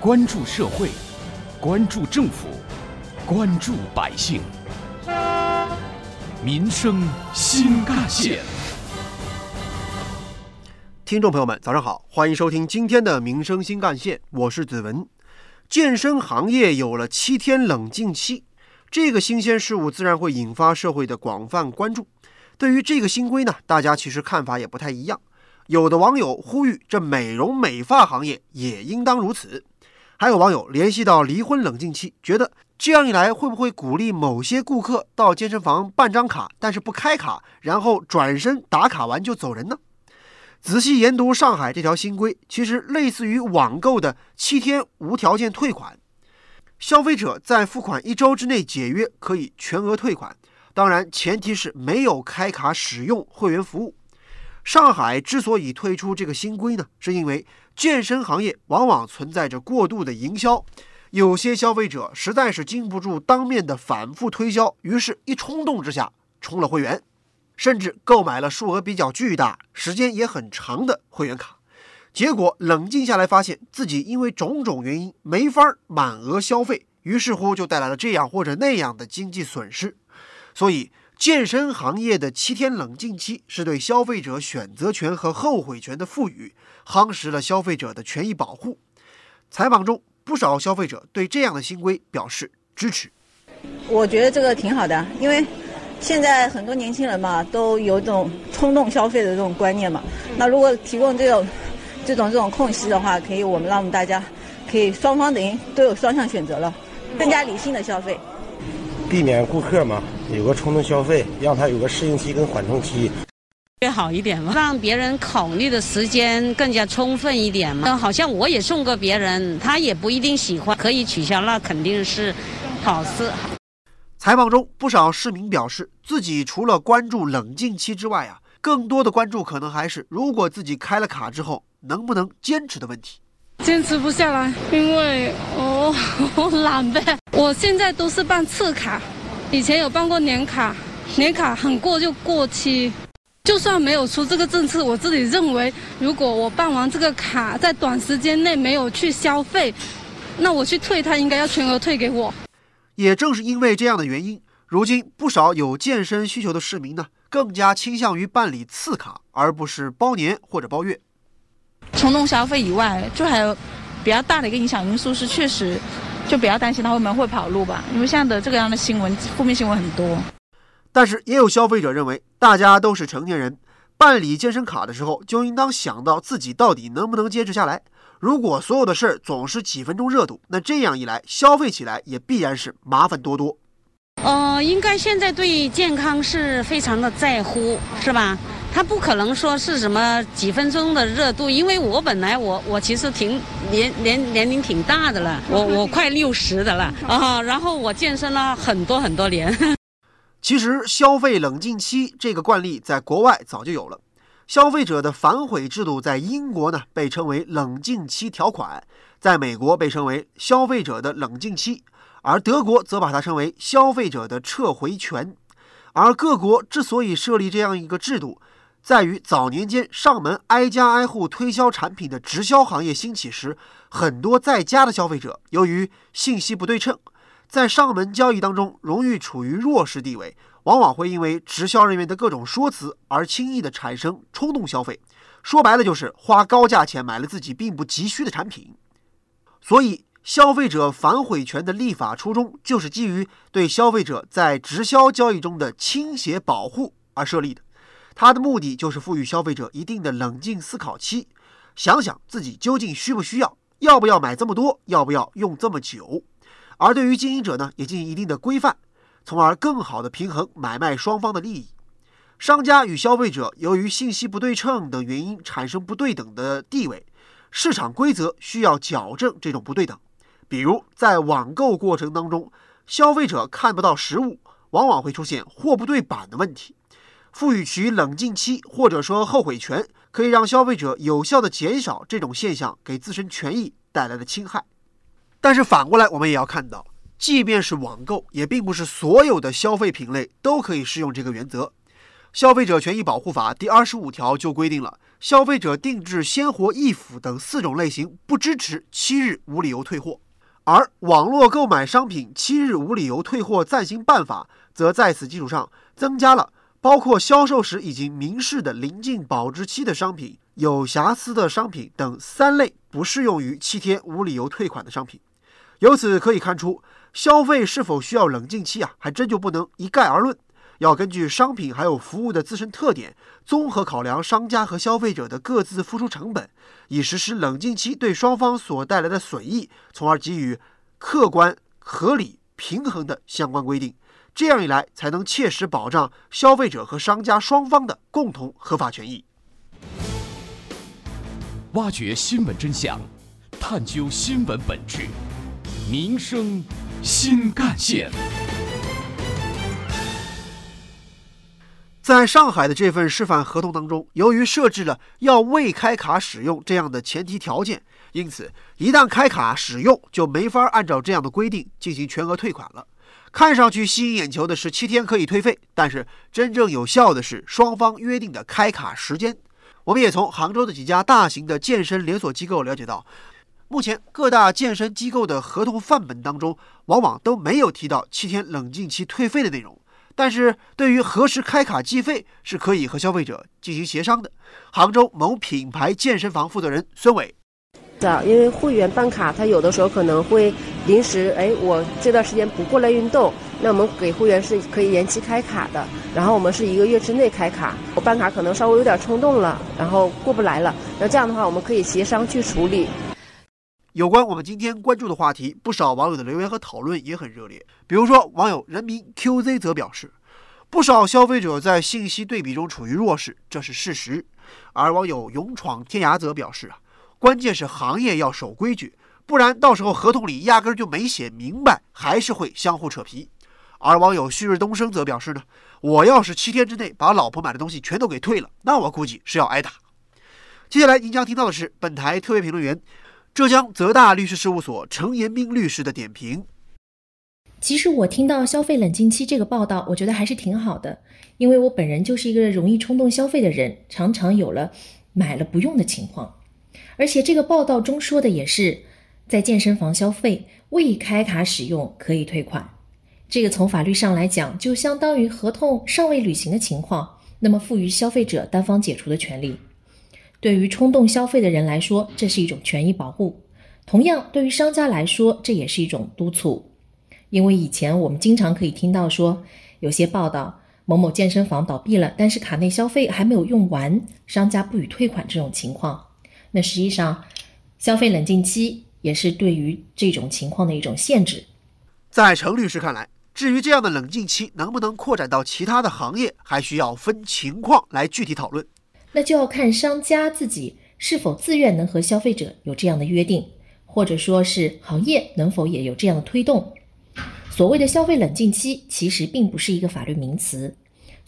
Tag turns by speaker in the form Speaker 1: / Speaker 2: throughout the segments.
Speaker 1: 关注社会，关注政府，关注百姓，民生新干线。
Speaker 2: 听众朋友们，早上好，欢迎收听今天的《民生新干线》，我是子文。健身行业有了七天冷静期，这个新鲜事物自然会引发社会的广泛关注。对于这个新规呢，大家其实看法也不太一样。有的网友呼吁，这美容美发行业也应当如此；还有网友联系到离婚冷静期，觉得这样一来会不会鼓励某些顾客到健身房办张卡，但是不开卡，然后转身打卡完就走人呢？仔细研读上海这条新规，其实类似于网购的七天无条件退款，消费者在付款一周之内解约可以全额退款，当然前提是没有开卡使用会员服务。上海之所以推出这个新规呢，是因为健身行业往往存在着过度的营销，有些消费者实在是经不住当面的反复推销，于是一冲动之下充了会员，甚至购买了数额比较巨大、时间也很长的会员卡，结果冷静下来发现自己因为种种原因没法满额消费，于是乎就带来了这样或者那样的经济损失，所以。健身行业的七天冷静期是对消费者选择权和后悔权的赋予，夯实了消费者的权益保护。采访中，不少消费者对这样的新规表示支持。
Speaker 3: 我觉得这个挺好的，因为现在很多年轻人嘛，都有种冲动消费的这种观念嘛。那如果提供这种这种这种空隙的话，可以我们让我们大家可以双方等于都有双向选择了，更加理性的消费。
Speaker 4: 避免顾客嘛有个冲动消费，让他有个适应期跟缓冲期，
Speaker 5: 越好一点嘛，让别人考虑的时间更加充分一点嘛。好像我也送过别人，他也不一定喜欢，可以取消，那肯定是好事。
Speaker 2: 采访中，不少市民表示，自己除了关注冷静期之外啊，更多的关注可能还是如果自己开了卡之后能不能坚持的问题。
Speaker 6: 坚持不下来，因为我我懒呗。我现在都是办次卡，以前有办过年卡，年卡很过就过期。就算没有出这个政策，我自己认为，如果我办完这个卡，在短时间内没有去消费，那我去退，他应该要全额退给我。
Speaker 2: 也正是因为这样的原因，如今不少有健身需求的市民呢，更加倾向于办理次卡，而不是包年或者包月。
Speaker 7: 冲动消费以外，就还有比较大的一个影响因素是，确实就比较担心他会不会跑路吧，因为现在的这个样的新闻，负面新闻很多。
Speaker 2: 但是也有消费者认为，大家都是成年人，办理健身卡的时候就应当想到自己到底能不能坚持下来。如果所有的事儿总是几分钟热度，那这样一来，消费起来也必然是麻烦多多。
Speaker 5: 呃，应该现在对健康是非常的在乎，是吧？他不可能说是什么几分钟的热度，因为我本来我我其实挺年年年龄挺大的了，我我快六十的了 啊，然后我健身了很多很多年。
Speaker 2: 其实消费冷静期这个惯例在国外早就有了，消费者的反悔制度在英国呢被称为冷静期条款，在美国被称为消费者的冷静期，而德国则把它称为消费者的撤回权。而各国之所以设立这样一个制度，在于早年间上门挨家挨户推销产品的直销行业兴起时，很多在家的消费者由于信息不对称，在上门交易当中容易处于弱势地位，往往会因为直销人员的各种说辞而轻易的产生冲动消费。说白了就是花高价钱买了自己并不急需的产品。所以，消费者反悔权的立法初衷就是基于对消费者在直销交易中的倾斜保护而设立的。它的目的就是赋予消费者一定的冷静思考期，想想自己究竟需不需要，要不要买这么多，要不要用这么久。而对于经营者呢，也进行一定的规范，从而更好的平衡买卖双方的利益。商家与消费者由于信息不对称等原因产生不对等的地位，市场规则需要矫正这种不对等。比如在网购过程当中，消费者看不到实物，往往会出现货不对版的问题。赋予其冷静期或者说后悔权，可以让消费者有效地减少这种现象给自身权益带来的侵害。但是反过来，我们也要看到，即便是网购，也并不是所有的消费品类都可以适用这个原则。消费者权益保护法》第二十五条就规定了，消费者定制鲜活易腐等四种类型不支持七日无理由退货。而网络购买商品七日无理由退货暂行办法，则在此基础上增加了包括销售时已经明示的临近保质期的商品、有瑕疵的商品等三类不适用于七天无理由退款的商品。由此可以看出，消费是否需要冷静期啊，还真就不能一概而论，要根据商品还有服务的自身特点，综合考量商家和消费者的各自付出成本。以实施冷静期对双方所带来的损益，从而给予客观、合理、平衡的相关规定。这样一来，才能切实保障消费者和商家双方的共同合法权益。
Speaker 1: 挖掘新闻真相，探究新闻本质，民生新干线。
Speaker 2: 在上海的这份示范合同当中，由于设置了要未开卡使用这样的前提条件，因此一旦开卡使用，就没法按照这样的规定进行全额退款了。看上去吸引眼球的是七天可以退费，但是真正有效的是双方约定的开卡时间。我们也从杭州的几家大型的健身连锁机构了解到，目前各大健身机构的合同范本当中，往往都没有提到七天冷静期退费的内容。但是对于何时开卡计费，是可以和消费者进行协商的。杭州某品牌健身房负责人孙伟，
Speaker 8: 的，因为会员办卡，他有的时候可能会临时，哎，我这段时间不过来运动，那我们给会员是可以延期开卡的。然后我们是一个月之内开卡，我办卡可能稍微有点冲动了，然后过不来了，那这样的话我们可以协商去处理。
Speaker 2: 有关我们今天关注的话题，不少网友的留言和讨论也很热烈。比如说，网友人民 QZ 则表示，不少消费者在信息对比中处于弱势，这是事实。而网友勇闯天涯则表示啊，关键是行业要守规矩，不然到时候合同里压根就没写明白，还是会相互扯皮。而网友旭日东升则表示呢，我要是七天之内把老婆买的东西全都给退了，那我估计是要挨打。接下来您将听到的是本台特别评论员。浙江泽大律师事务所程延斌律师的点评：
Speaker 9: 其实我听到消费冷静期这个报道，我觉得还是挺好的，因为我本人就是一个容易冲动消费的人，常常有了买了不用的情况。而且这个报道中说的也是，在健身房消费未开卡使用可以退款，这个从法律上来讲，就相当于合同尚未履行的情况，那么赋予消费者单方解除的权利。对于冲动消费的人来说，这是一种权益保护；同样，对于商家来说，这也是一种督促。因为以前我们经常可以听到说，有些报道某某健身房倒闭了，但是卡内消费还没有用完，商家不予退款这种情况。那实际上，消费冷静期也是对于这种情况的一种限制。
Speaker 2: 在程律师看来，至于这样的冷静期能不能扩展到其他的行业，还需要分情况来具体讨论。
Speaker 9: 那就要看商家自己是否自愿能和消费者有这样的约定，或者说是行业能否也有这样的推动。所谓的消费冷静期，其实并不是一个法律名词，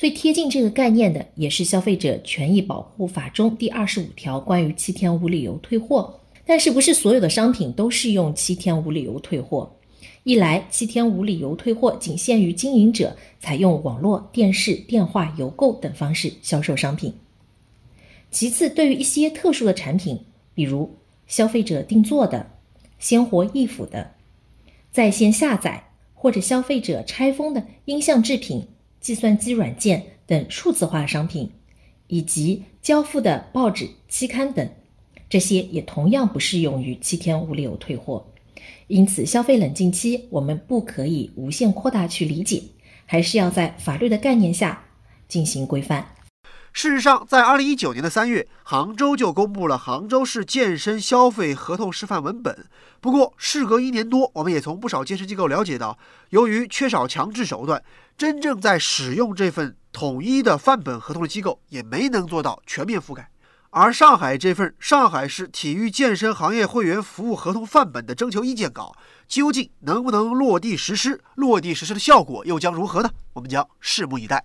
Speaker 9: 最贴近这个概念的也是《消费者权益保护法》中第二十五条关于七天无理由退货。但是不是所有的商品都适用七天无理由退货？一来，七天无理由退货仅限于经营者采用网络、电视、电话、邮购等方式销售商品。其次，对于一些特殊的产品，比如消费者定做的、鲜活易腐的、在线下载或者消费者拆封的音像制品、计算机软件等数字化商品，以及交付的报纸、期刊等，这些也同样不适用于七天无理由退货。因此，消费冷静期我们不可以无限扩大去理解，还是要在法律的概念下进行规范。
Speaker 2: 事实上，在二零一九年的三月，杭州就公布了杭州市健身消费合同示范文本。不过，事隔一年多，我们也从不少健身机构了解到，由于缺少强制手段，真正在使用这份统一的范本合同的机构也没能做到全面覆盖。而上海这份上海市体育健身行业会员服务合同范本的征求意见稿，究竟能不能落地实施？落地实施的效果又将如何呢？我们将拭目以待。